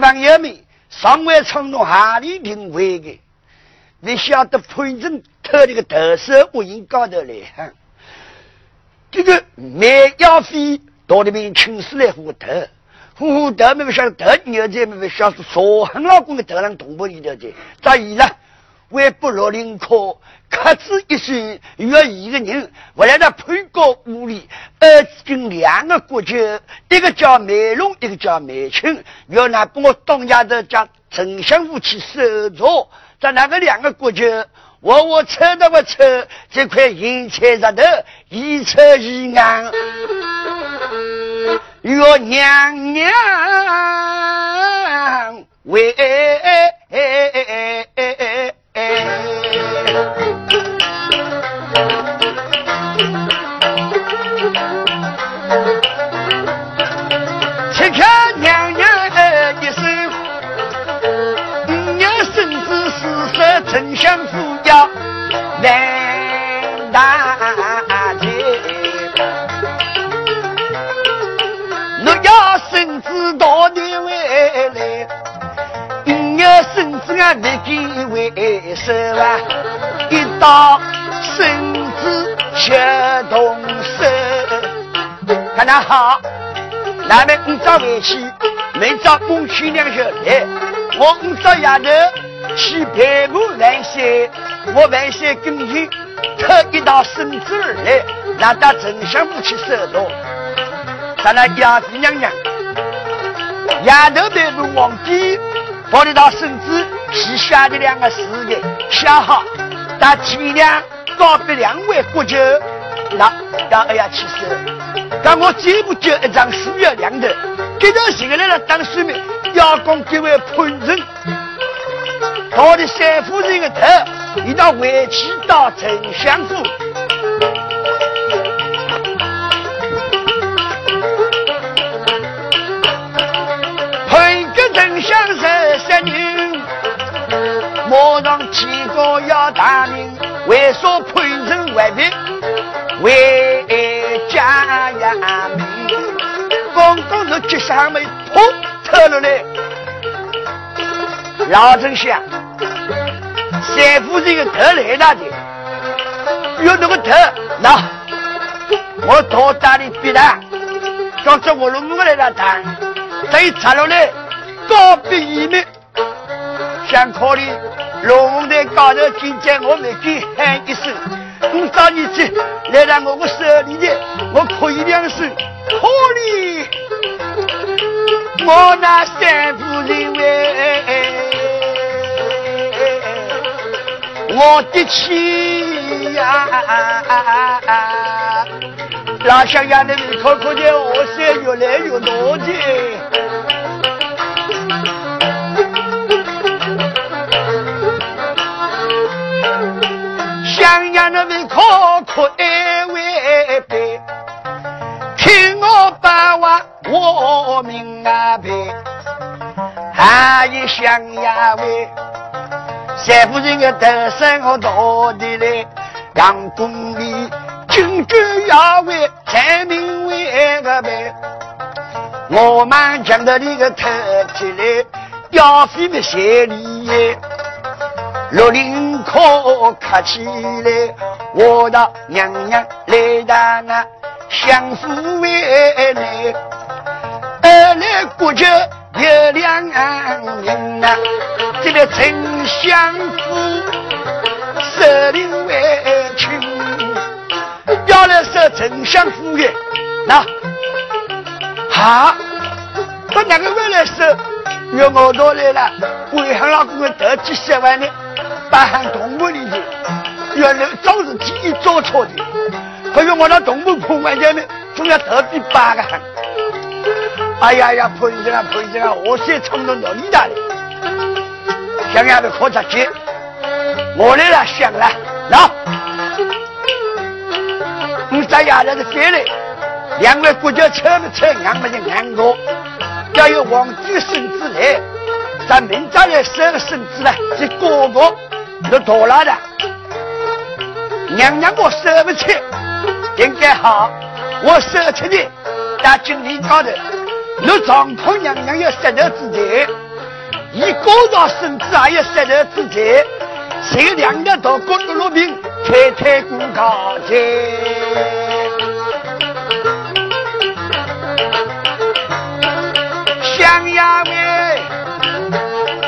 咱们朋友们，上外冲动哈里定位的，你晓得潘正偷这个特色我应高头来，这个卖药费到那边请死来糊头，糊糊头没不晓得头牛在没不晓得说很老公的头上动不里头的，咋意了？为不落林科，克制一岁约一个人，我来到潘高屋里，儿子跟两个国舅，一个叫梅龙，一个叫梅青，要拿把我东家的叫丞相府去收着，在那个两个国舅，我我扯到我扯这块银钱上头，一扯一安，若娘娘为。相那好，那边你早回去，明早母亲两小来，我五早丫头。去。陪我来些，我来些跟前特一道孙子儿来，让他丞相府去。收到。咱那丫子娘娘，丫头陪我皇帝，把你道孙子去。下的两个事业想好，到天亮告别两位国舅，那要哎呀去。收。但我这不就一张书要两头，给到谁来了当书面，要讲这位潘人。我的三夫人的头，一到回去到丞相府，配个丞相十三女，马上天高要大名，为说配人外边为家呀命，刚刚是吉祥没破透了来，老丞相。三夫人的头来大的，有那个头，那我到大里逼他，叫着我龙我来了谈，这一插落来，告别一面，想考虑龙在高头听见我没给喊一声，我找你去来到我我手里的，我可以两声，可里，我那三夫人为。我的妻呀，老乡呀，你们看看见我色越来越多的，想呀，你们看看安慰呗，听我把话我明啊呗，还一想呀喂。三夫人的头身我到底来，杨公里军官要为财民为个呗，我们讲到你个特起来，要费么些礼，六零可客起来，我的娘娘来到那相府为来，二来国舅有两人呐。这个丞相府设领为亲，要来说丞相府的那好，把哪个回来设？要我到来了，为汉老公的得几十万呢？八汉动物里的，原来早是第一做错的，可是我那动物破完下面，总要得第八个汉。哎呀呀，朋友啊朋友啊，我先冲到哪里？想要的可着急，我来了想了，那你在衙门的飞来，两位国家车不车，俺们就俺过，要有皇帝孙子来，咱明早来生个孙子了，这哥哥都多了的，娘娘我舍不起，应该好，我舍出的，在金陵高头，你张婆娘娘有舌头之才，一个到孙子还有舌头之才，谁两个到国都落兵，太太过高阶。想呀喂，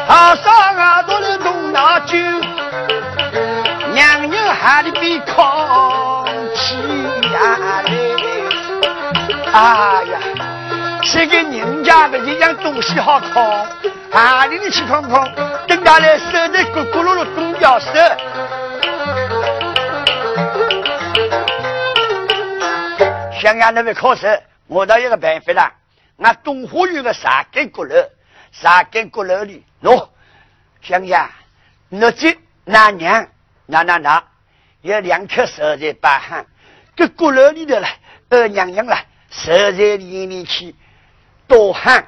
好上啊都是东大酒，娘娘喊的比空气呀嘞，哎呀。这个人家的一样东西好看，啊，你的去看看，等下来手在咕咕噜噜东掉手。想要那边考试，我倒有个办法了。俺东湖有个三根鼓楼，三根鼓楼里，喏，想想，那这那年，那那那，有两颗手在摆汉，这鼓楼里头了，二娘娘了，手在里面去。多喊，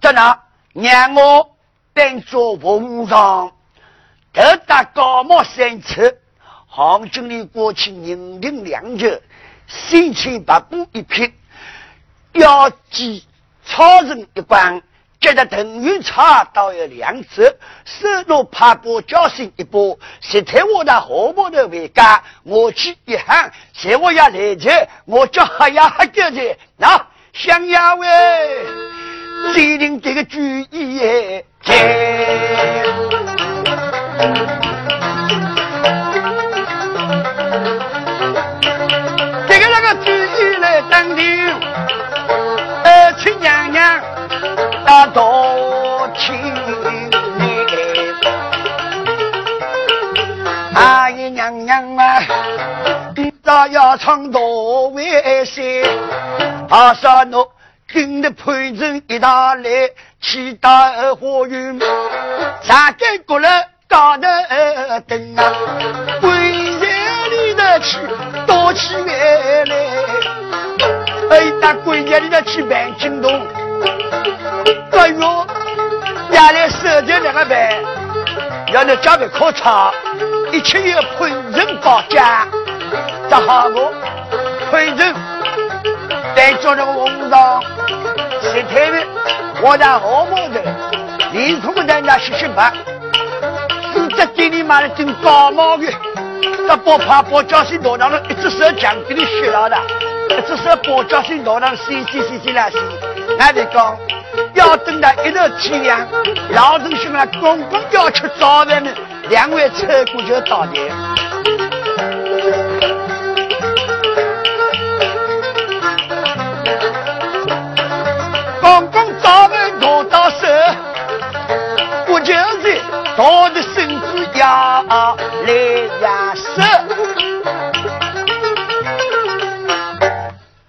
在那让我变做文章，得到高帽三尺，杭州里过去人丁两九，三千八布一匹，腰系超人一关，接着等于差到有两尺，手拿帕布交心一把，石台我的河坡的回家，我去一喊，谁我要来接，我叫哈呀哈叫的，那。想要喂，制定这个主意耶！娘娘到多亲，阿姨娘娘啊，咱要唱多为些。阿萨诺跟着陪着一道来，去到花园，三根过来高头灯啊，归家里头去多起月来，哎，到归家里头去办京东，哎呦，家里设计两个办，要你加倍考察，一切要陪人保家，咋好不？陪人。在做那个文章，石头的，我在后门的，连同在那洗洗白，四只店里买了顶高帽的，那包怕包教训老当了，一只手讲给你学了的，一只手包教训老当洗洗洗洗来洗，还得讲，要等到一头天亮，老同学们公公要吃早饭呢，两位车过就到的。公公早饭拿到手，我就是他的孙子呀，来呀手。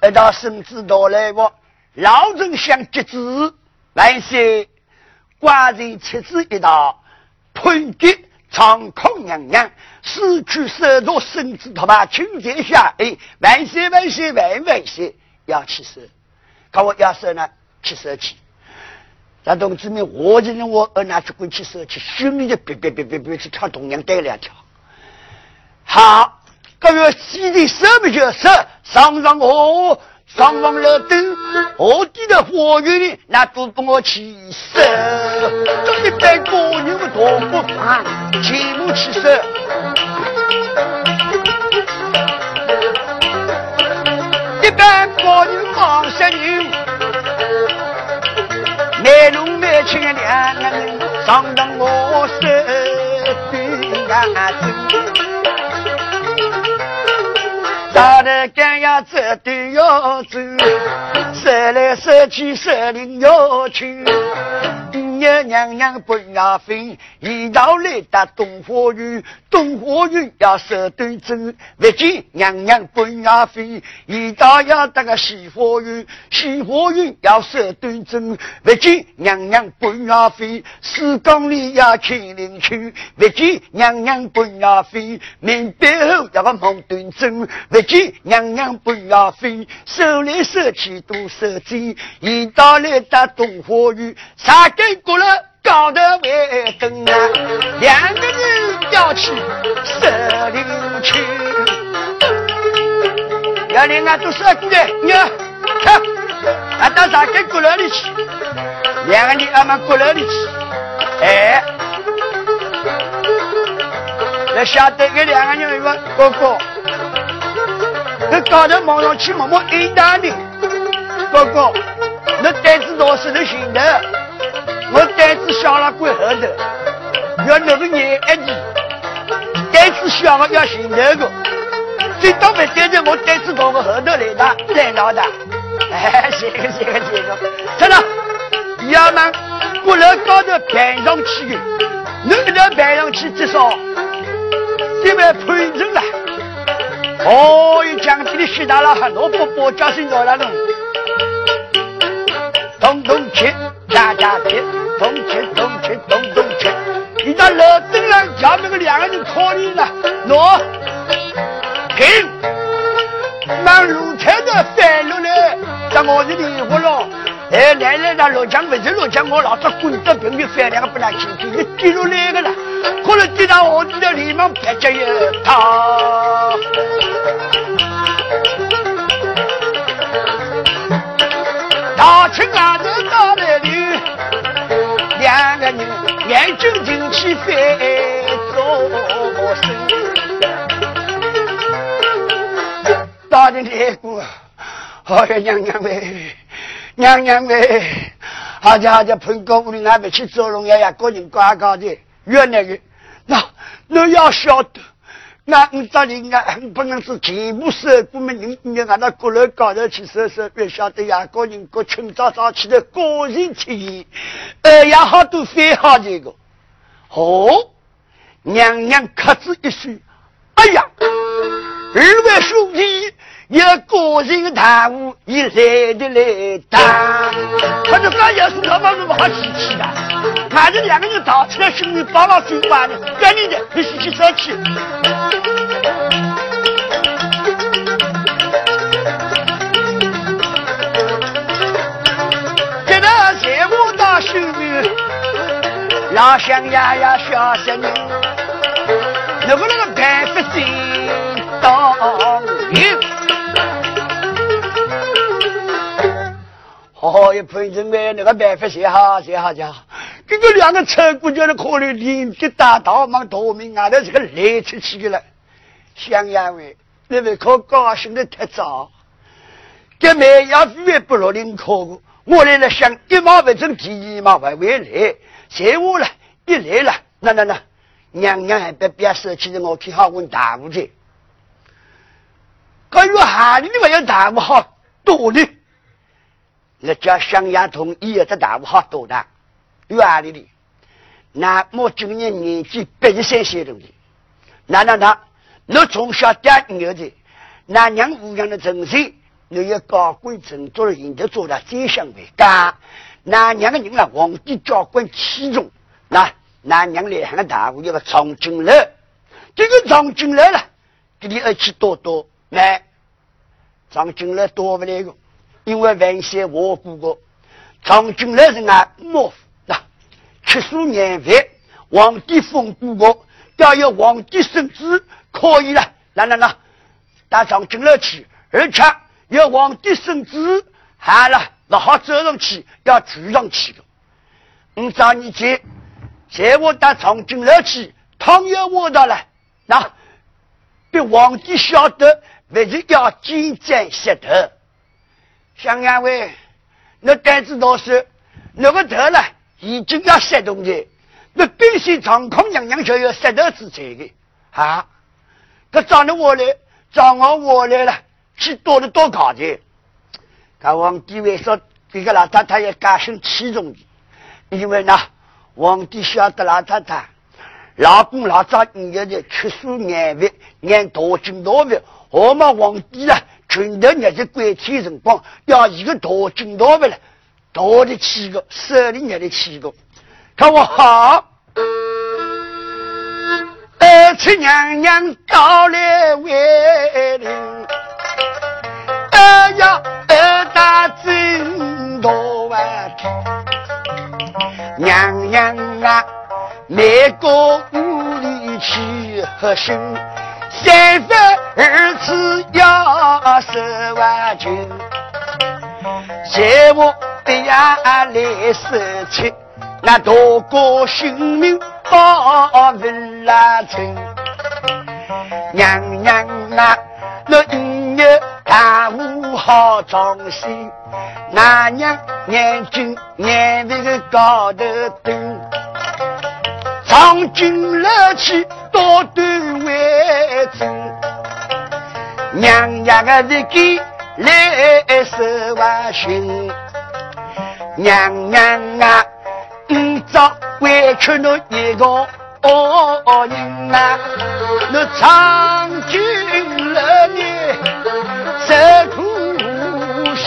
一到孙子到来不。老人想节制，万岁，寡人妻子一道，判决长空娘娘失去手镯身子，他把请节下，哎，万岁万岁万万岁，要起手，可我要手呢，起手去。那同志们，我这人我二拿去滚起手去，心里就别别别别别去跳东阳带两条。好，各位西的什么角色？上上我，上上了灯，我地的花园，那都帮我起手。这一般高人们多不怕，全部起手。一般高人忙杀人。卖龙卖青两个人，上到我手对呀走，咋的干呀走都要走，说来说去说零要去。娘娘不要分，一道来到东花园，东花园要守对正。不见娘娘不要分，一道要到个西花园，西花园要守对正。不见娘娘不要分，四江里要牵灵去。不见娘娘不要分，门背后要个梦对正。不见娘娘不要分，手来手去都手紧。一道来到东花园，三根过。了高头为灯啊，两个人要去森林去，要两个都是过来，你看，俺到上跟过来里去，两个人俺们过来里去，哎，要晓得这两个人一个哥哥，那高头望上去默默一大的哥哥，那胆子大是能行的，我胆子小了归后头，要那个眼一滴，胆子小了要寻那个。最倒霉担着我胆子大个后头来的，来闹的。哎，谢个谢个谢个，真的，衙门过楼高头攀上去。的，你一头攀上去至少。得万判刑了。哦，一讲这里血大了，很多伯伯叫声到那种，咚咚切，大家切，咚切咚切咚咚切，你到楼顶上叫那个两个人考虑了，喏。停！那路车的翻落来，在我这里我了。哎，来来，那落江不是落江，我老早滚到平面翻两个不拿轻轻，你跌落来个了。可能跌到我这里，连忙别脚一踏。大清啊，这到那里，两个人眼睛进去翻做声。大的来过，好呀娘娘喂，娘娘喂，好家好家彭哥屋里那边去做农业呀，个人呱呱的，越来越那你要晓得，那你这里啊不能是全部是我们人你俺那过楼高头去收收，别晓得呀，个人个清早早起来个人出言，哎呀好多非好这个，哦，娘娘克制一句，哎呀，二位兄弟。有个人大误，一来的来打，他就刚要是老板那么好气气的，俺这两个人吵起来，兄弟帮了嘴巴的，赶紧的必须去生气。这个节目到手里，老乡呀呀小声音，能不能办法先当哦，一朋友们，那个办法写好写好家，这个两个车姑娘的可怜，连接大道忙夺命啊，那是个来出去的了。想呀喂，那位可高兴的太早，这梅亚夫也不落领考过，我来了想一毛不挣，第二毛不回来，谁我了？一来了，那那那，娘娘还别别生气的，我去好问大夫去。可有哈里没有大夫好多呢？那叫乡衙同意的大务好多大，院里的，那我今年年纪八十三岁了。的，那那那，我从小带牛的，那娘屋养的成岁，你要高官正做了，现在做了宰相为干，那娘的人了，皇帝教官器重，那那娘来喊个大户，一个长进楼，这个长进楼了，这里二去多多，来，长进楼多不来个。因为文献我估过，长军来人啊，莫那七数年饭，皇帝封过我，要有皇帝圣旨，可以了。来来来，到长军来去，而且有皇帝圣旨，好了，不好走上去，要住上去的。你找你去，在我到长军来去，倘有我到了，那被皇帝晓得，还是要见斩杀头。想安慰，那胆子大是，那个头了已经要杀动的，那必须长空娘娘就要杀头之罪的啊！他找了我来，找我我来了，去多了多搞的。他皇帝为说这个老太太也加深器重的，因为呢，皇帝晓得老太太老公老早年月的吃素眼饭，眼多金多饭，我们皇帝啊。全头日子关天辰光，要一个大金刀不了，大的七个，手里捏的七个。看我好，二七娘娘到来为邻，二呀二大真多啊！娘娘啊，每个屋里去和心。三番二次要十万军，在我的呀来失去，那多个性命保不拉成。娘娘啊，那一月大雾好装饰，那娘眼睛眼那个高头灯，长军乐器多端为真，娘娘个日给来十万寻，娘娘啊，你早委屈了一个。哦人啊，那长君了你受苦心，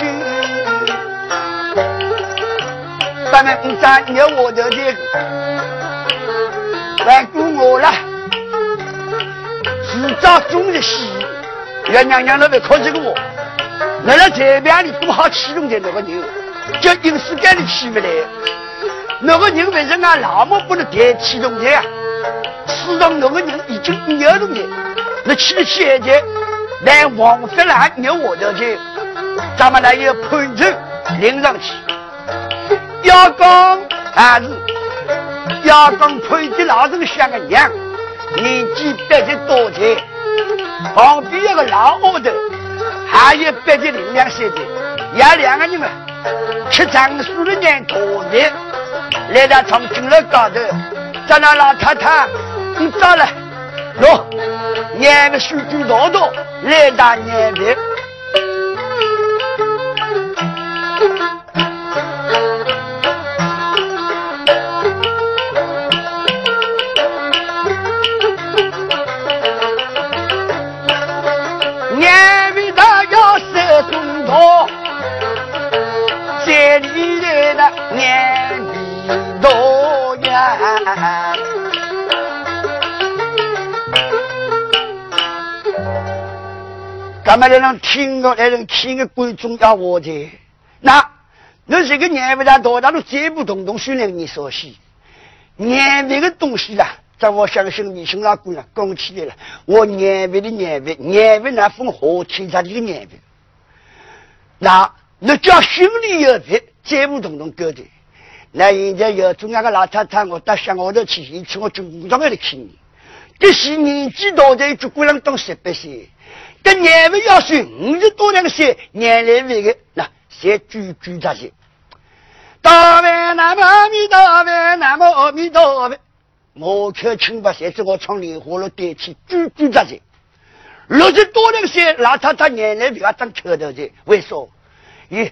咱们五张有我的的，来顾我了，制造中的戏，要娘娘那边靠这个我，那在这边里多好启动的那个牛，叫因世界里起不来，那个人为什么老么不能代启动的呀？市场那个人已经牛了的，那去了现在来王德兰牛我的去，咱们来要判处领上去。要讲还是。要讲判的老人像个娘，年纪百十多岁，旁边一个老丫头，还有百十零两岁的，也两个人啊，吃长数的年多的，来到从军楼高头，在那老太太。你到了，喏，年个数据多多，来打年饼。咱们来让听个，来让听个观众要我的。那，那这个年味大多大都这不动动训练你熟悉。年味的东西啦，在我相信你兄老姑娘讲起来了。我年味的年味，年味那分何天上的个年味。那，那叫心里有别，这不动动搞的。那现在有中央个老太太，我到乡下头去，一次我就五十块来看你。这些年纪大的，就姑娘懂十八岁。跟年味要算五十多两些年来为的，那先举举这些。大万南无阿弥陀佛，南无阿弥陀佛。我可清白，谁知我从莲花路代替举举这些。六十多两些老太太年来为要当磕头的，为啥？咦，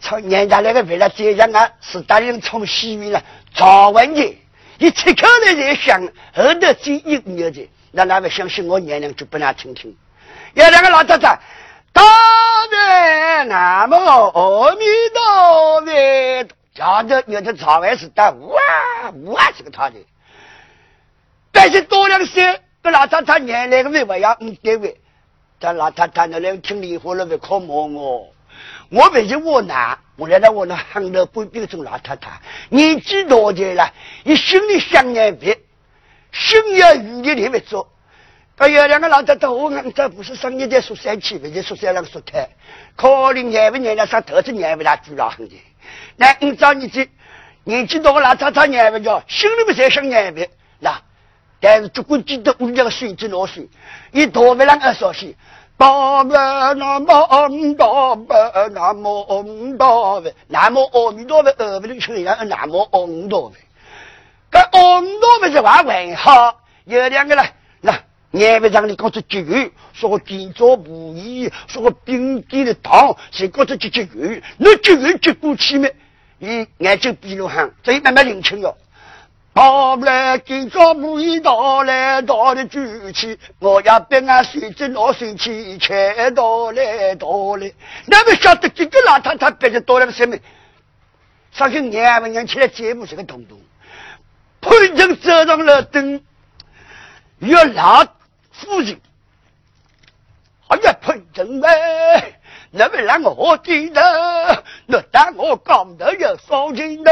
从年家那个为了这样啊，是大人从西面了早问的，一切口来在想，后头只一个的，那哪位相信我年龄就不拿听听。有两个老太太，大悲南无阿弥陀佛，叫着有的朝外是打哇哇这个他的，但是多两些，这老太太年来个为我要嗯对位，这老太太那来听离婚了会可骂我，我为什我难？我来到我那杭州不比种老太太，年纪多的了，一心里想念别，心有余力来做。还有两个老太太，我们这不是生意在宿舍去，不是宿舍那个说太，可能年不年了上头子年不大住了很的。那你找你这年纪大个老太太年不叫，心里不在想年不那，但是只管记得屋里个水子老水，一多不啷个说起，大伯南无阿弥陀佛，南无阿弥陀佛，南无阿弥陀佛，二不能称人南无阿弥陀佛。这阿弥陀佛是话问好，有两个了。年尾上你搞出节约，说我建造不易，说我冰点的糖，谁搞出节节约？那节约接过去没？你眼睛闭了喊，这慢慢认清哟。到来建造不易，到来到的举起，我要别俺水子拿水去，切到来到来。那么晓得这个老太太别的多了个什么？相信年尾年起来节目是个东东，潘成走上了灯，越老。夫人，哎呀，潘正哎，那么让我记得，那当我讲的有放心的，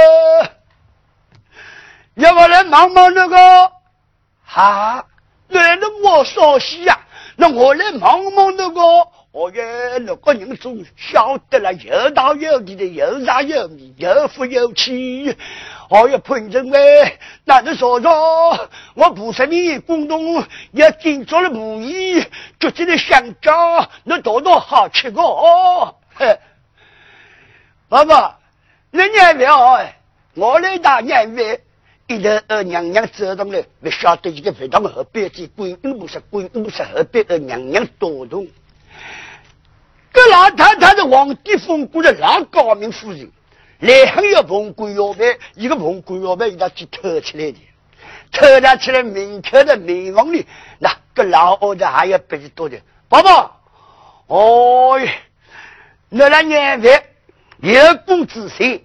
要我来忙忙那个，哈，那那我烧西呀，那我来忙忙那个，哦耶，那个人总晓得了，有道有理的，有茶有米，有福有气。哦哟，潘政委，那是说说，我不是你广东也进做了木艺，就这的香蕉，那多多好吃个哦。嘿，爸爸，那年了，我来打年味。一头二娘娘走上来，不晓得一个非常河边子，鬼屋不是鬼屋是河边二娘娘多动。这老太太是皇帝封过的老高明夫人，来还有凤冠腰带，一个凤冠腰带，他去偷起来的，偷拿起来明刻的明王里，那个老二的还要别的多的。宝宝，哦，那来年月有功之心。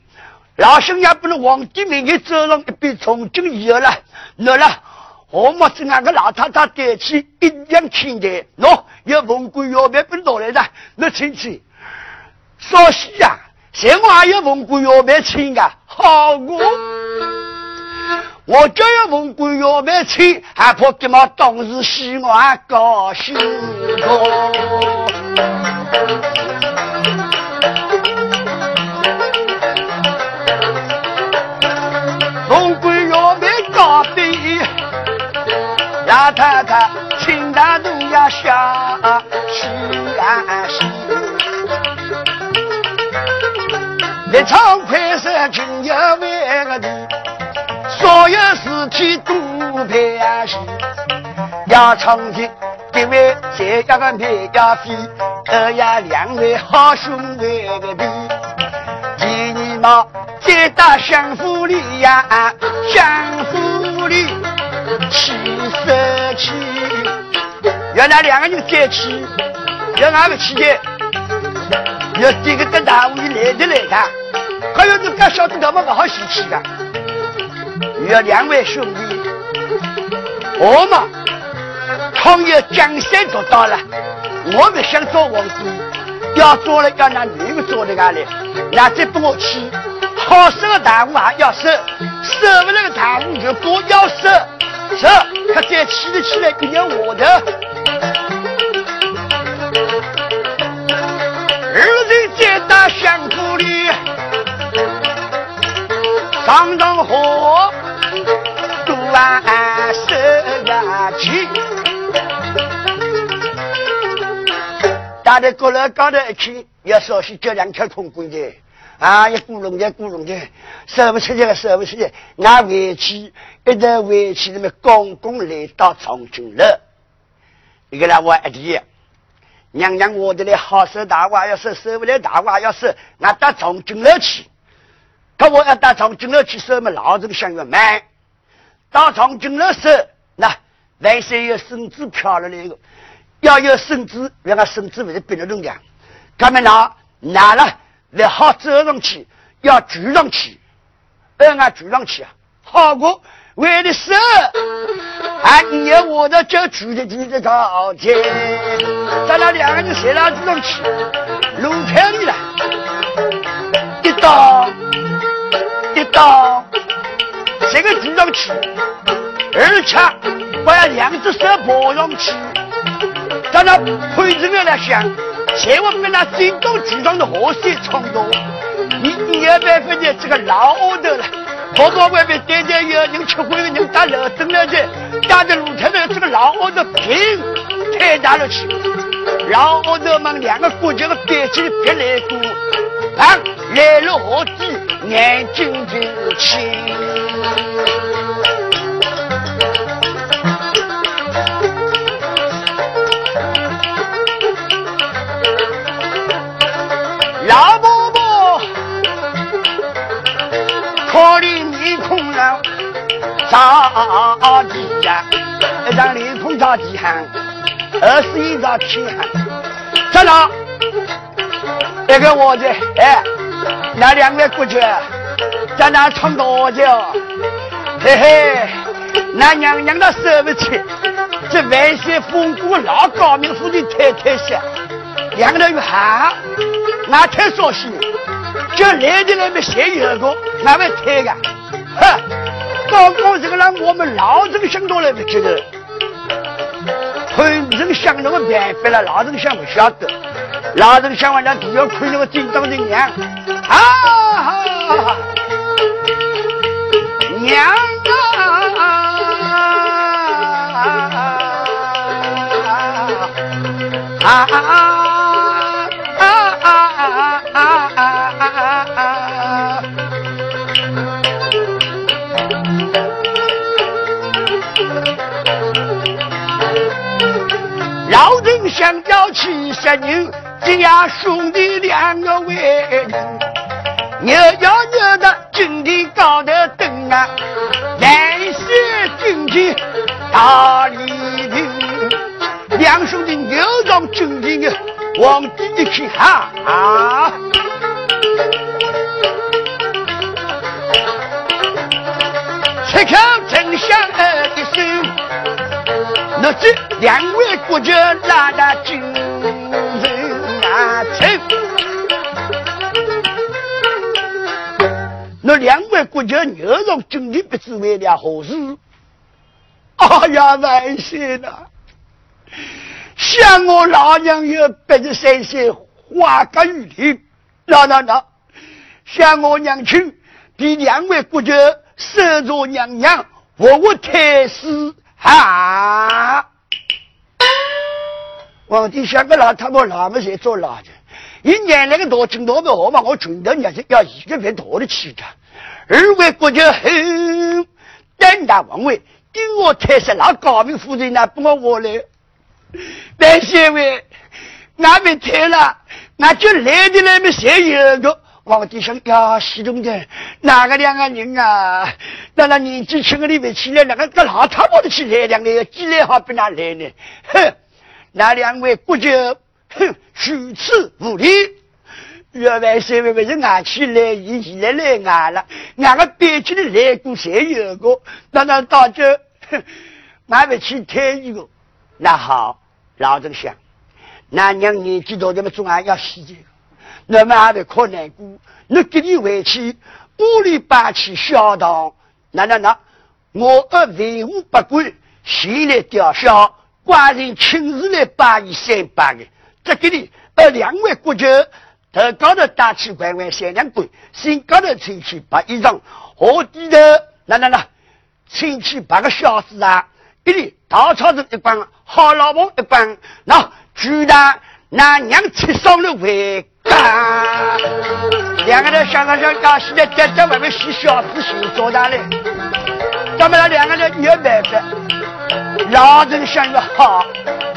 老兄也不能皇帝面前走上一笔从军以后了，那了，我们是那个老太太带去一样清淡，喏，有文官要别不拿来的，那亲戚，少西呀，谁我还有文官要别请啊？好我，我就要问官要别请，还怕给嘛当时希望高兴老太太，请大都要下西安西，一场快色今要为个的，所有事体都排齐。要唱的这位这家个配要飞，二呀两位好兄弟个的，第二嘛再打相府里呀，相府里。七十七，原来两个人在一起，要哪个去的？要这个跟大屋里来的来的，还有你敢晓得他们不好嫌弃的？要两位兄弟，我嘛，创业江山做到了，我们想做皇帝，要做了要拿女的做的哪里？那再不我去，好生的大屋还要收，收不了的大屋就不要收。是，他再起得起来一年我的。在大相府里，上上火，读完手牙去。打的过来高头一去，要稍许叫两条空棍的。啊！一鼓隆的，鼓隆的，舍不出去了，舍不出去。俺回去，一直回去，那么公公来到重庆了。一个人我一提，娘娘我的来好收大娃，要收收不来大娃，要收，俺到长军楼去。可我要到长军楼去收么？老子想要买。到长军楼收，那万岁有孙子飘了那个，要有孙子，让俺孙子为了别的重量，他们拿拿了。来好走上去，要举上去，让俺举上去啊！好过为了手，啊，你要我的就举的举的高天，咱俩两个人谁拉举上去？露天里了，一刀一刀，这个举上去，而且我要两只手抱上去，咱俩推着我来想。千万别拿心动举上的河水冲动，你你要办法呢？这个老奥头了，跑到外面待待有人吃灰的人打楼灯了的，打的露天的这个老奥头平太大了去，老奥头们两个国家的边境别来过，啊，来了河底眼睛就清。可怜面孔了，着急呀！一张脸孔着急喊，二十一着气喊。站长，那个我的哎，那两位过去在那唱多久？嘿嘿，那娘娘的受不起，这万岁封过老高明府的太太些，两个人又喊。俺太伤心，就来的那边谁有个，俺会推个，哼！刚刚这个让我们老郑想到了不知道，很人想那个办法了，老郑想不晓得。老人想完了，就要亏那个金当的娘啊！娘啊！啊！想叫七十人，家兄弟两个为人，牛要牛的金地高头登啊，来世金地大礼品，两兄弟牛上金地的，往地里去哈啊，吃口真香的声，那这。两位国家拉大军人啊，走！那两位国家牛肉真的不知为了何事？哎呀，万岁呐！想我老娘有八十三岁，花甲玉林，那那那，想我娘亲比两位国家守着娘娘，我我太师啊！皇帝想个老太婆那么在做老的，一年那个大金多不好嘛？我全头娘是要一个别大的气的。二位国家很胆大妄为，给我太师那高明夫人呢，不我我来。万岁位，俺们退了，俺就来的那么谁有个？皇帝想呀，西中的哪个两个人啊？那那年纪轻的里面起来，那个个老太婆的起来两个，几来好比哪来呢？哼！那两位国舅，哼，虚此无礼。原来是为为是俺去来，一起来来俺了。俺个北京的来过谁有个？那那大舅，哼，俺们去听一个。那好，老子想，那娘年纪大，咱们总还要洗这个。那么还得可难过。你给你回去，屋里搬起小堂。那那那，我二为五不管，先来吊销。寡人亲自来把一三八个，这给你呃两位国舅头高头打起乖乖三两棍，心高头亲戚把衣裳，河底头那那那亲戚把个小子啊，给你稻草人一帮，好老婆一帮，那居然那娘吃上了回，两个人想着想，要现在在在外面洗小子洗做大嘞，咱们俩两个人有办法。老人想着好，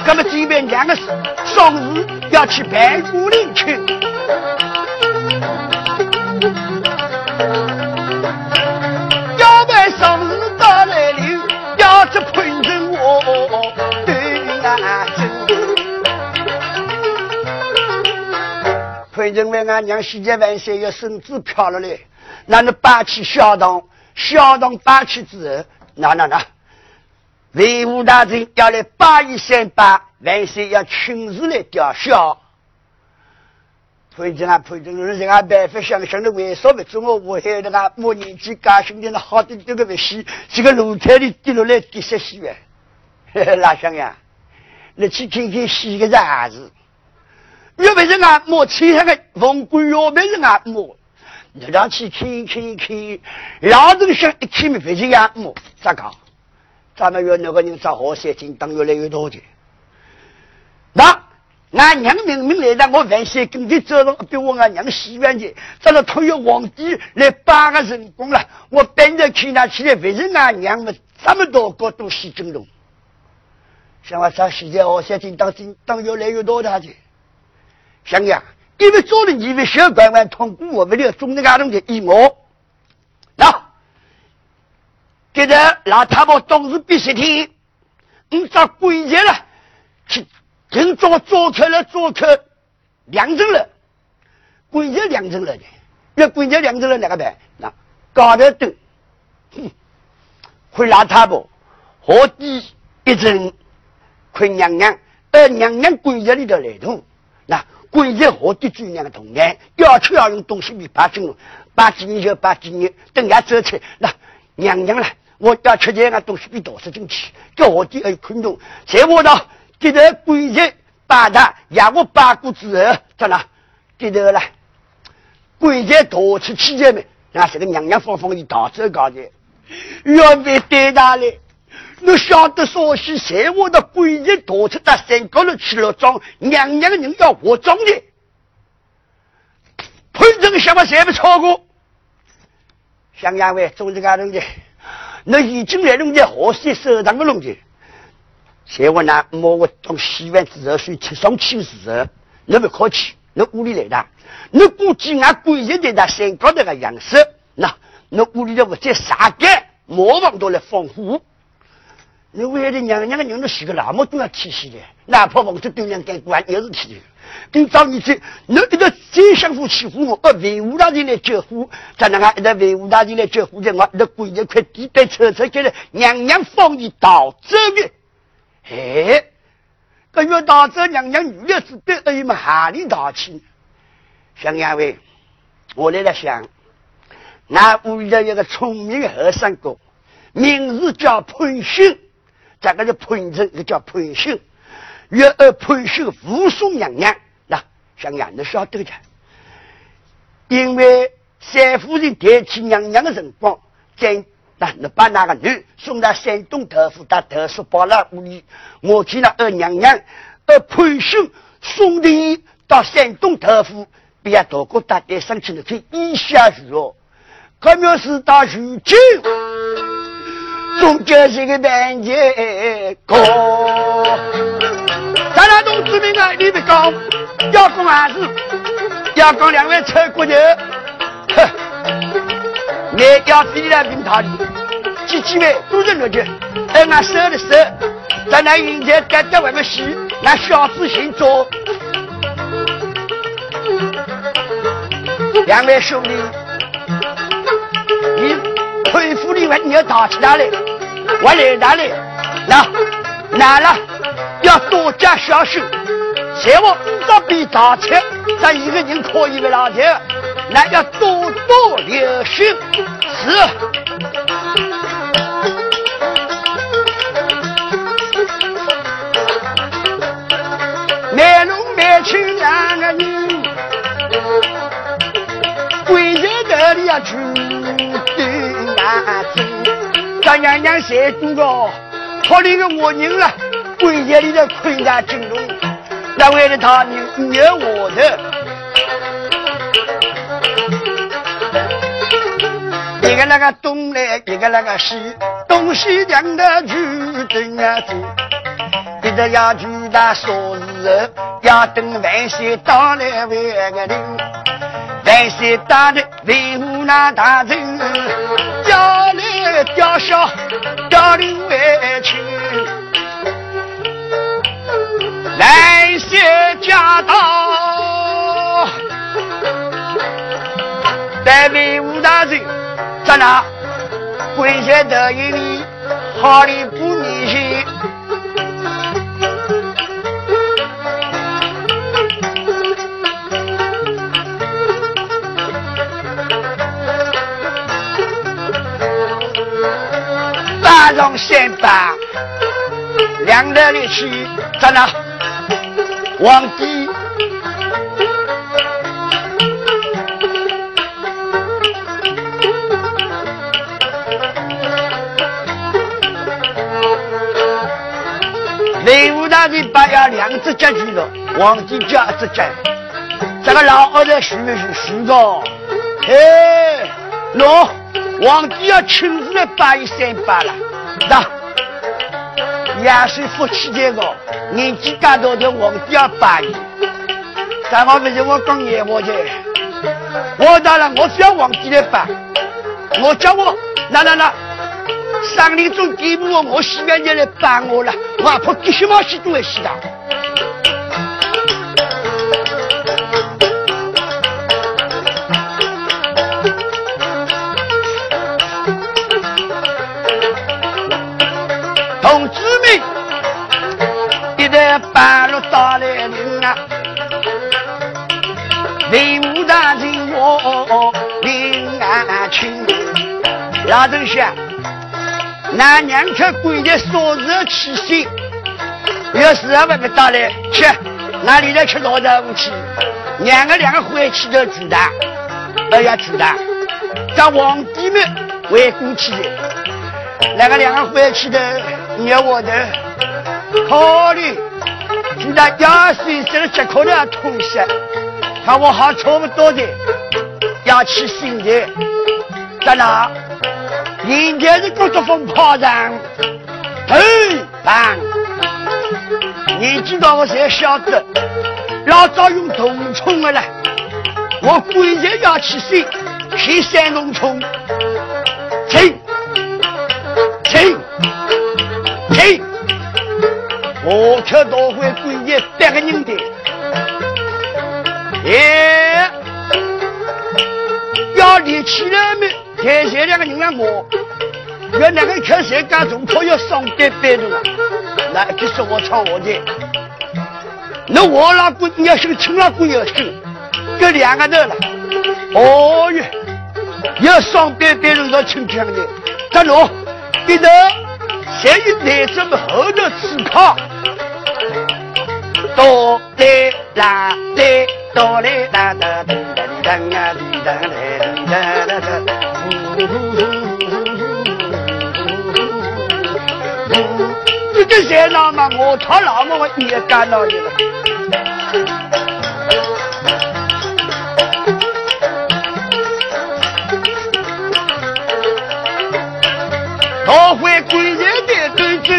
那么这边两个生日要去白骨岭去，陪着为俺娘喜结万岁，要孙子漂了嘞，那你搬起小堂，小堂搬起之后，那那那。魏武大臣要来八一三八，万岁要亲自来吊销。陪着啊，陪着人家办法想想的，为什么做我我害的啊？我年纪高兄弟，那好的这个不洗，这个露台里跌落来跌死洗完。哪想呀？你去看看洗个啥子？又不是按摩，天上的风管又不是按摩，你让去看看看，老子想一看没飞去按摩，咋搞？咱们越那个人找好些金当越来越多的。那俺娘明明来的，我万岁跟你走了，比我俺娘喜欢的。咱了托有皇帝来八个成功了，我本着看他起来，为是俺娘们这么多个都喜争龙。像我找现在好些金当金当越来越多的去。想呀，因为做了你们小官员通过我们的中那个东的义务，那。现在老太婆当时必须听，你找规矩了，去跟做做客了做客两证了，规矩两证了的，要规矩两证了哪个办？那高头都，哼，亏老太婆何地一证，亏娘娘，呃娘娘规矩里头来同，那规矩何地主娘的同样，要求要用东西米八斤，八斤就八斤，等下走去，那娘娘了。我要吃这个东西比多少进去，叫我第二看懂。在我呢，这个规矩把他压我八股之后，咋了？低头了，跪在大吃七姐妹，那是个娘娘风风的大走高的，要被对他嘞。你晓得说是谁？我的跪在大吃到山高头去了庄，娘娘的人要我庄的，碰这个想法谁不超过？想两位总是干东的，那已经来弄的河水手上的弄的。谁我呢？摸我从洗完之后水吃上去的时候，那不客气。那屋里来的，那估计俺贵人的那山高头个样式，那那屋里头不在啥干，磨坊都来放火。你为了娘娘的人都洗个那么多要体系的，哪怕房子都两干关也是体的。跟找你这，你一个再相互欺负我，呃，维护大人来救火，咱那个一个维护大人来救火的，我那贵一块地被抽出去了，娘娘放你逃走的，哎。这月大这娘娘女儿子对哎嘛哈里大气，想两位，我来了想，那屋里有一个聪明和尚哥，名字叫潘秀，这个是潘城，一个叫潘秀，月儿潘秀护送娘娘，那想伢你晓得的，因为三夫人代替娘娘的辰光在。那你把那个女送到山东头府到特殊包了屋里，我见了二娘娘，二潘秀送的到山东头府，别要大哥大带上去了，去一下去哦。可要是到如今，终究是个难结果。咱俩同志们啊，你别讲，要讲还是要讲两位臭骨头，哼。你要飞来平塔里，几几位都是那的，而俺收的收，在那云台盖在外面洗，俺小子先做。两位兄弟，恢复的话你要打起来了，我来哪里？那难了，要多加小心，切莫这比打车，咱一个人可以不老天。那要多多留心，是。卖弄卖去两个人，跪在那里要去对眼睛，咱娘娘谁多个？可怜个我人了，跪在里头困在金龙，那为了他你有我的。一个那个东来，一个那个西，东西两的去等啊走。一直要去打啥时候？要等万岁到来为个令，万岁到来为我那大人，叫来吊孝，吊领回去。万岁驾到，在为武大人。在那跪下的一里，好里不上三八，两头里去，在那皇帝。雷武大人把要两只脚去了，皇帝叫一只脚。这个老二在徐是徐个，哎，喏，皇帝要亲自来把一三把了，那也是福气这个，年纪大多的皇帝要把一。咱我不是我讲闲话去，我当然我只要皇帝来办，我叫我那那那。上林总给我，我喜欢你来帮我了，我怕吉什么事都会死的。一旦半路到来临啊，内务大人我领安亲，老总想。那娘去跪在烧日起心，有时候外面打来，去哪里来吃老的武器？两个两个回去的子弹，哎呀子弹，在皇帝们围攻起来，那个两个回去的捏我的，考虑，现在压岁吃了几口的东西，看我还差不多的，要去新的，在哪？人家是各种风炮仗，哎，棒！你知道我才晓得，老早用铜冲的了。我鬼日要去洗，去三龙冲，去去去！我可多会鬼日八个人的，哎，要立起来没？天下两个人来我，原来个开谁干中错要上点班的嘛？那就是我唱我的，那我老公要行，亲老公要行，这两个人了。哦哟，要上班班人到亲亲的，这路一头谁有来这么后头思考？哆来啦来哆来啦哒哒哒哒啊哒哒哒哒哒。这些老嘛，我操老嘛，我也干了你了。我会归人的对子，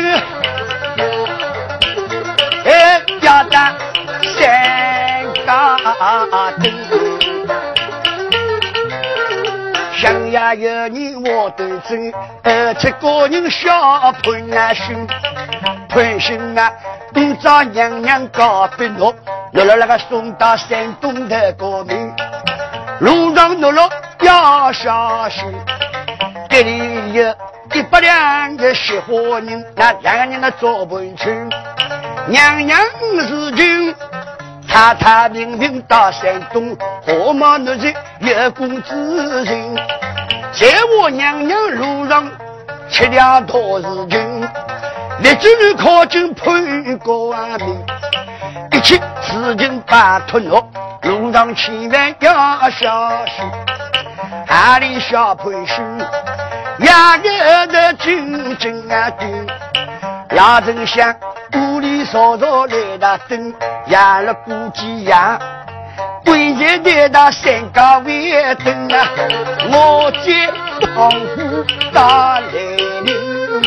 哎，要当三家丁。乡下有你我都真，二七个人小潘啊兄，潘兄啊，今朝娘娘告别我，落了那个送到山东的高明，路上落落要小心，这里有一百两的雪花人，那两个人的做本村，娘娘是君。踏踏平平到山东，何毛那是月宫之人？在我娘娘路上吃了多事情，立志靠近潘国明，一切事情把托落，路上千万要小心。阿里小潘叔，压个的军军啊军，老丞相。屋里烧着来大灯，压了估计呀，归日来到山岗为灯啊，我见黄虎打来临，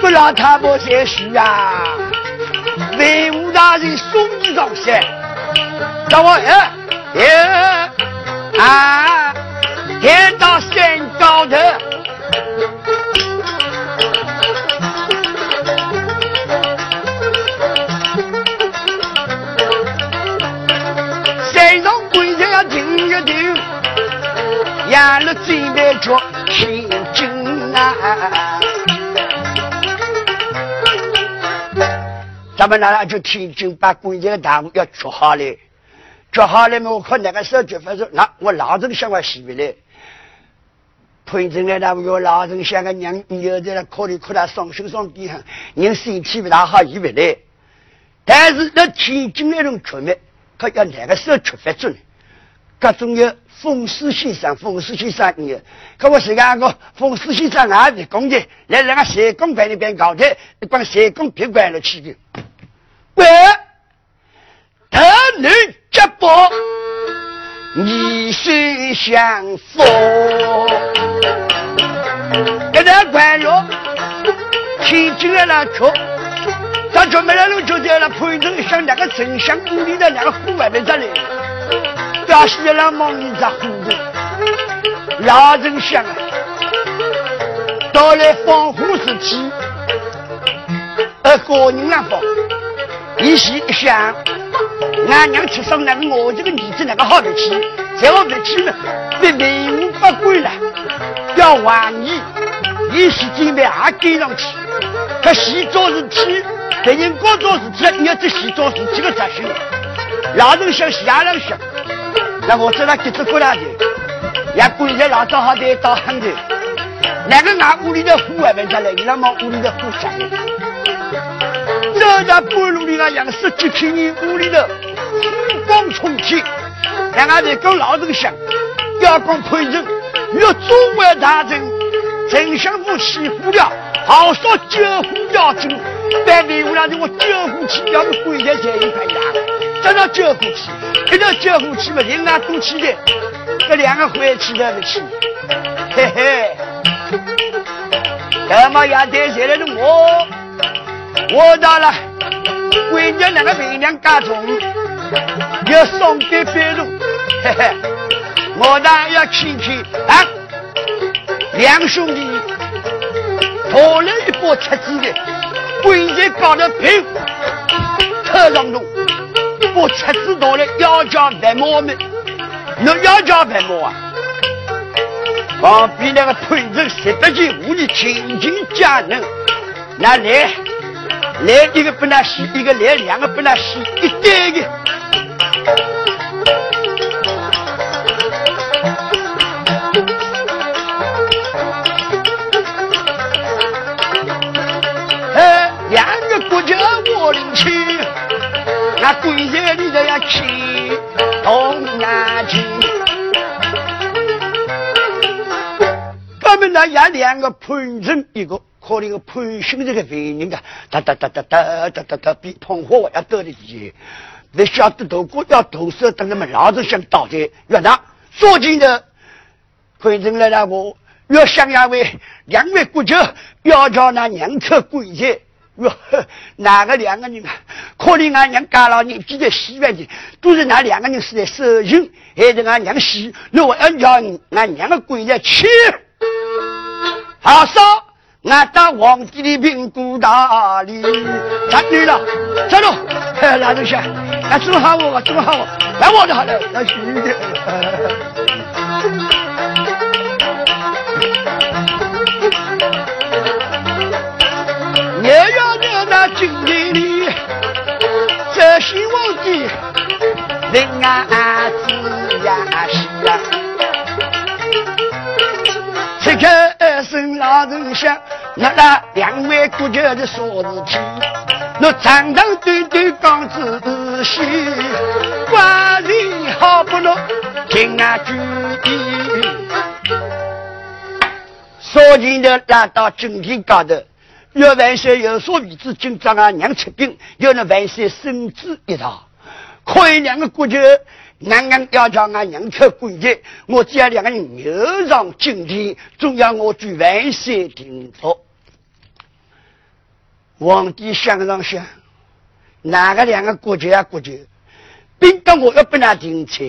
不让他不些事啊，为武大人送你上山，让我哎哎啊，天到山高头。山上鬼子要停一停压了嘴来着天津啊！咱们那就天津把关键的堂务要做好了，做好了嘛，我看那个时候就发说，那我老子想我洗回来，潘正来那我老子想个娘，有在那考虑考虑双手双臂上，人身体不大好，移不来。但是那天津那种出面，可要哪个时候出发呢？各种有风水先生，风水先生你，可我是讲个风水先生啊，是工的，来那个社工班里边搞的，一帮社工别管了去的。喂，特女接宝，你心相逢，给他关了，天津的那车，咱专门来了就在那潘城乡那个城乡里的那个户外面这里。要是让忙你咋糊涂？老人想啊，到了防护时期，呃，个人啊放，一心一想，俺娘吃上那个我这个儿子那个好的去，在我回去呢，被内务不管了，要还你，一时间备还跟上去，他洗澡是去，别人搞做事体，你要这洗澡事体的责任，老人想下来想。那我在那几只过两天，也关在老早好的到很的，那个俺屋里的户外面下来，你那么屋里的户下来，那在半路里那养十几千人屋里头，火光冲天，两个在跟老人想，要讲判人，越中外大臣，丞相府起虎了，好说救虎要紧，但你我俩我救虎去，要是鬼才才一块牙，真的救虎去，一到救虎去嘛，人家多起的，这两个回去的不起，嘿嘿，干嘛呀得谁来弄我？我到了，闺女两个肥娘家中，要送给别人，嘿嘿，我当要亲戚啊，两兄弟讨了一把尺子的，棍子搞得平，特上路，把尺子拿来要叫白毛们，你要叫白毛啊？旁边那个喷子十八斤，我的亲戚家人，那来。来一个不能洗，一个来两个不能洗，一对的。哎，两个国家我领去，那跪在里头要去东南去。他们那也两个判成一个。可怜个潘兴这个废人啊，哒哒哒哒哒哒哒哒，比捧火要多的些。你晓得头哥要投射，等他们老子想倒在院长，说进的潘兴来了，我要想要为两位国舅要叫那娘车跪下。哟，哪个两个人啊？可怜俺娘家老年纪在西边的，都是那两个人是在受刑，还得俺娘死，那我要叫俺娘的跪下去，好说。俺当皇帝的评估大礼，站住了，站住！来东西，俺做好我，做好我，来我的好了，来兄弟。也要在那军队里，这新皇帝，人啊子呀家二孙老人家，那那两位哥家的啥事体？那长长短短刚仔细，关系好不咯？听俺注意。所以呢拉到今天高头，岳万岁有所谓知，今长啊，娘出病，又那万岁身子一套，可以两个国家。娘娘要叫俺娘去跪节，我只要两个人牛上金殿，总要我举万岁听说。皇帝想上想，哪个两个国家啊国家，兵跟我要不拿停车，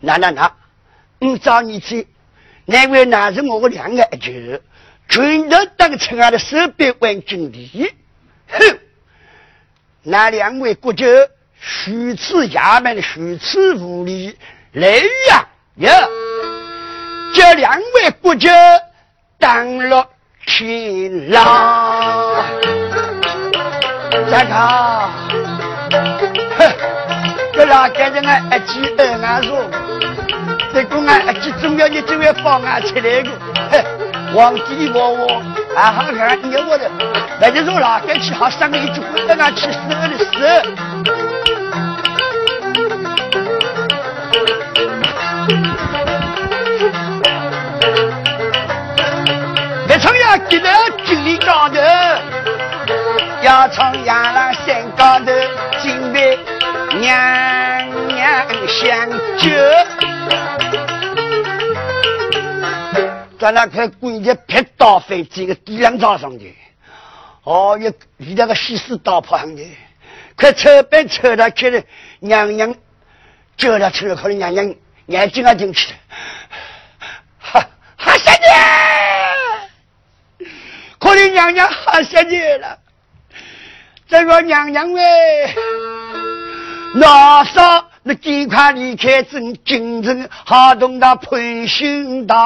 那那那，我找你去，那位拿着我两个舅，全都当成俺的手边万金地，哼，那两位国舅。许次衙门许次府里雷呀呀，这两位国舅当了天郎。再看，哼，这老干着俺一记二俺说，这个俺一记总要你这位放俺出来个，哼，皇帝我我。还好看你我的，那就说老干去好上一句，等俺去死的死。记得金陵高头，要从阳浪山高头进来娘娘相救。在那块跪着劈刀飞这个地梁早上的，哦，又离那个西施刀炮上的，快扯板扯到去了，娘娘叫了出来，可能娘娘眼睛啊进去了，哈哈三娘。可怜娘娘好些年了，这个娘娘哎，老少那尽快离开镇京城，好同他培训大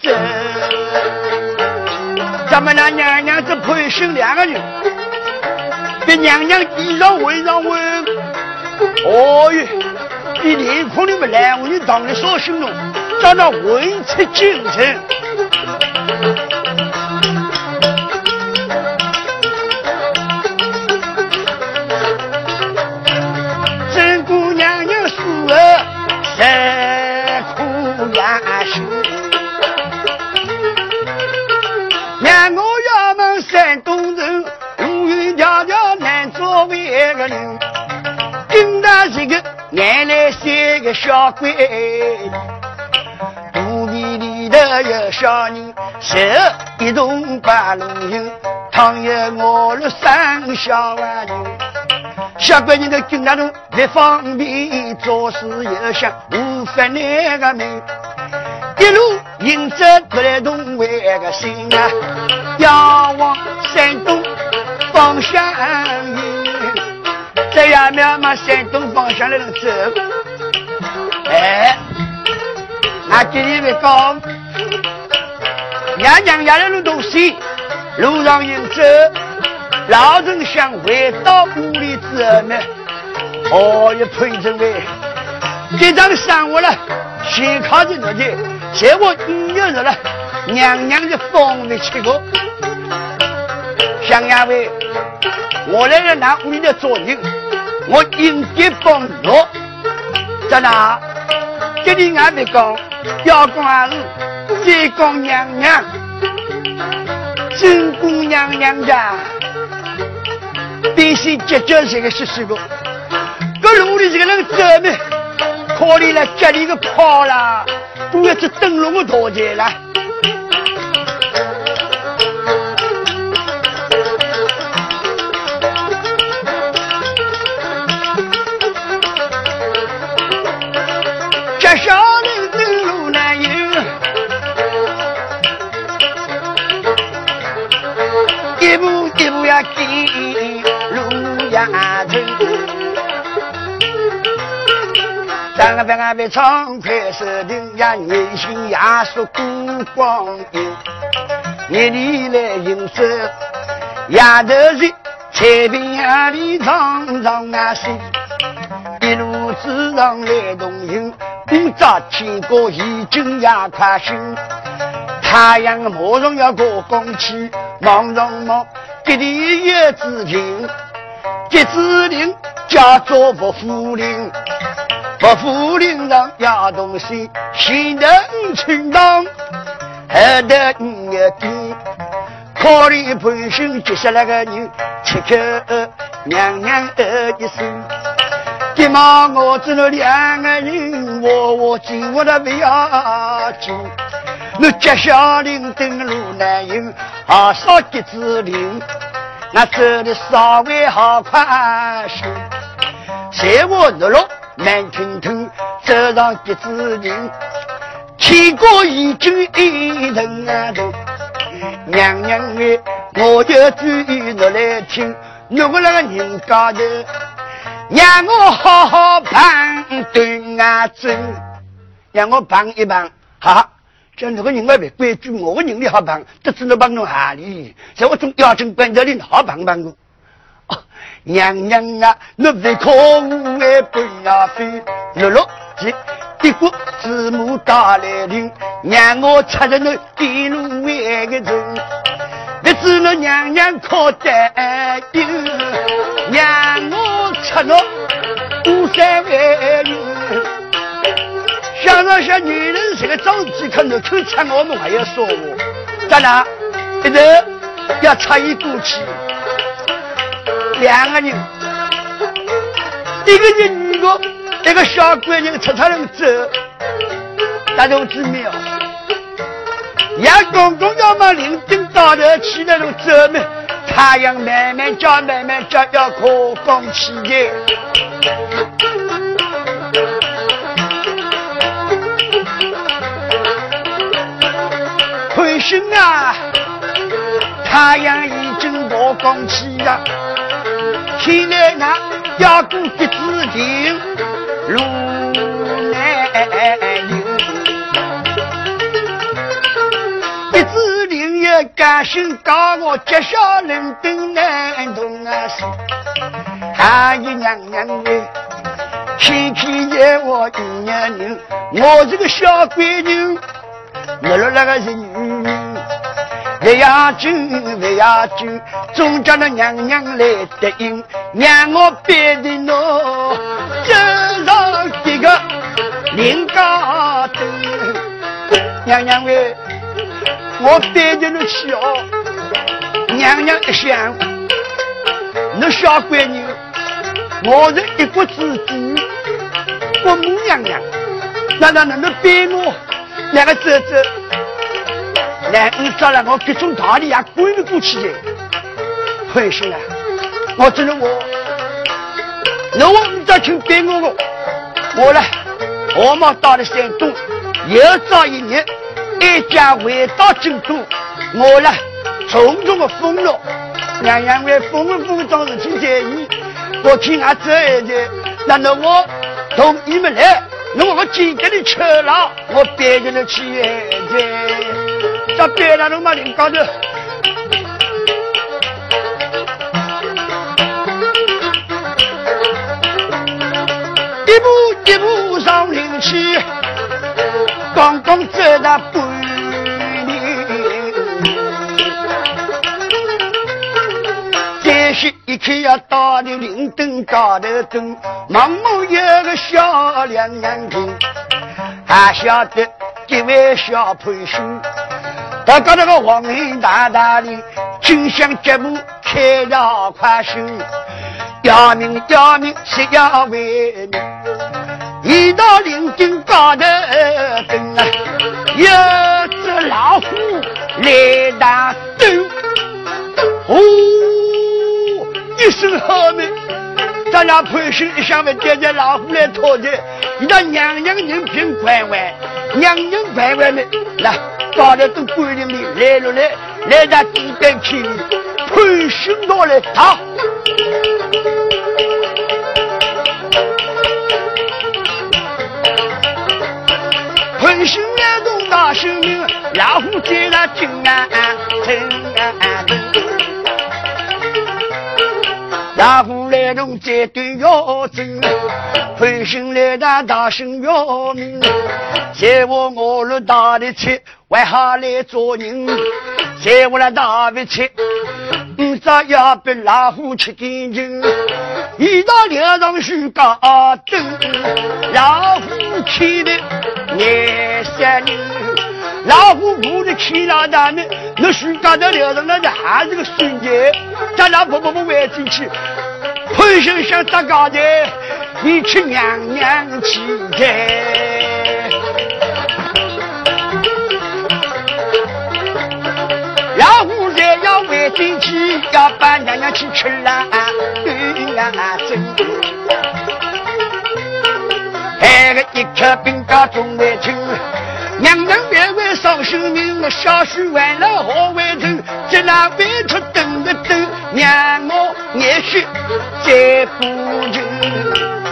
走。咱们那娘娘只培训两个人，被娘娘衣裳围上围，哦哟，比连空里面来，我就当的少形容，叫那文出京城。原来三个小鬼，肚皮里头有小人，手一动把龙影，倘有我入山小玩人，小鬼人的军那种不方便，做事又想无法那个命，一路迎着不来东为个心啊，要往山东方向。在呀，苗嘛山东方向来走，哎，那今天没讲，娘娘家的路东西，路上行走，老人想回到屋里之后呢，哦，一碰着喂，这张上午了，先靠着那些，结果五月日了，娘娘的风没吃过，想呀喂，我来了拿屋里的做人。我应该帮助，在哪？这里俺没讲，要讲还是再讲娘娘，真宫娘娘家，必须解决这个事实个。这路里这个人怎么，可怜了家里个跑了，都要去灯笼的大街了。三个半个被畅快设定呀，内心压缩孤光阴。夜里来迎接，丫头人彩屏呀里常常啊睡，一路之上来同行。今朝天光已经也快醒，太阳马上要过光起，忙忙忙，给你叶子林，叶子林叫做不福林，不福林上压东西，先得五寸当，后得五月底，考虑盘旋接下来个人，吃口娘娘的一声。爹妈，我只那两个人，我我紧，我那不要紧。那脚下岭登路难有，二少吉子岭，那走的稍微好快些。随我日落慢腾腾走上吉子岭，天过已经一人啊等。娘娘哎，我就注意你来听，我那个人家的。让我好好盘顿啊走，让我盘一盘，好，叫那个人外边规矩，我个人里好盘，这只能帮侬下里，在我从标准关照里好盘盘个。娘娘啊，你别可无爱不要飞，六六七，一个字母打来听，让我插着那一路为个走。你知那娘娘可担忧，让我吃了五三万元。想让小女人是个长子，可能口吃我们还要说我，咋啦？一头要插一股气，两个人，一个人女的，一个小闺女，出出人走，大同志妙。杨公公要么领灯到头去那种走嘛，太阳慢慢照，慢慢照，要可光起的。看心啊，太阳已经过光起呀，现在那要过吉子亭路难。甘心告我接下人等难同啊是，阿姨娘娘哎，偏偏要我一娘人，我这个小闺女，我了那个人，不要紧不要紧，总叫那娘娘来答应，让我别的喏，走上这个林高头，娘娘喂。我带着你去哦，娘娘一想，你小闺女，我是一国之主，那那那那逼我，那个侄子，来你找了我各种道理也归不过去的，亏心啊！我只能我，那我你再听逼我个，我呢，我们到了山东，又找一年，一家回到京都，我呢，重重的封了，娘娘为封了封当事情在意，我听俺这一句，那那我同你们来。如果我今天的车了，我别人的钱的，这别人都没领高头。一步一步上林去，刚刚走到半一看要到的灵灯高的灯。盲目一个小两眼睛，还晓得这位小朋友，他搞那个黄云大大的，金香节目开了快手，要命要命谁？要为命，一到灵顶高头灯啊，有只老虎来打灯，哦，一声吼鸣。咱俩潘兄一想，问爹爹老虎来讨债，你那娘娘人品关外，娘娘关外呢，来，大家都桂林里来了来，来到地边去，潘兄到来打。潘兄来动大生命，老虎在那惊啊震。大夫来弄这对要针，潘心来打大声要命，在我我路打的车，为啥来做人？在我那大不车，不咋要被老虎吃干净。一到脸上是高灯，老虎气的眼三人，老虎捂着气老大呢，那树高头脸上那还是个孙子，咱俩不不不玩进去。潘先生大高的，你去娘娘去的。老虎在要玩进去，要把娘娘去吃了，对呀真。还个一颗饼干中外称，娘娘别为伤性命，小婿完了好外头，在那外出等个等，让我眼血再不流。